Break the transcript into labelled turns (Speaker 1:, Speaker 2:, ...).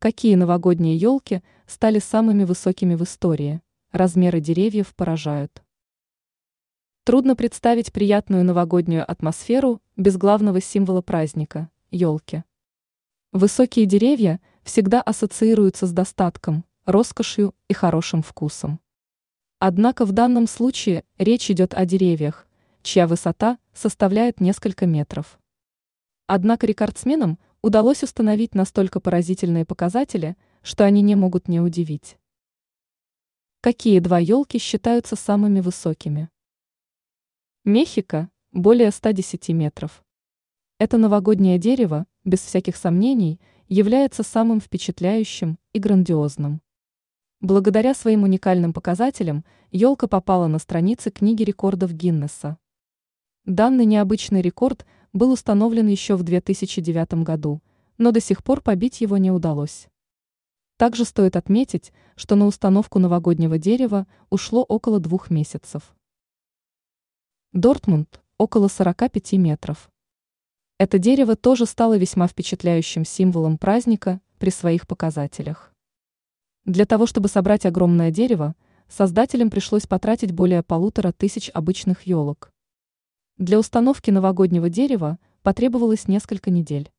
Speaker 1: Какие новогодние елки стали самыми высокими в истории? Размеры деревьев поражают. Трудно представить приятную новогоднюю атмосферу без главного символа праздника – елки. Высокие деревья всегда ассоциируются с достатком, роскошью и хорошим вкусом. Однако в данном случае речь идет о деревьях, чья высота составляет несколько метров. Однако рекордсменам удалось установить настолько поразительные показатели, что они не могут не удивить. Какие два елки считаются самыми высокими? Мехико – более 110 метров. Это новогоднее дерево, без всяких сомнений, является самым впечатляющим и грандиозным. Благодаря своим уникальным показателям елка попала на страницы книги рекордов Гиннесса. Данный необычный рекорд – был установлен еще в 2009 году, но до сих пор побить его не удалось. Также стоит отметить, что на установку новогоднего дерева ушло около двух месяцев. Дортмунд – около 45 метров. Это дерево тоже стало весьма впечатляющим символом праздника при своих показателях. Для того, чтобы собрать огромное дерево, создателям пришлось потратить более полутора тысяч обычных елок. Для установки новогоднего дерева потребовалось несколько недель.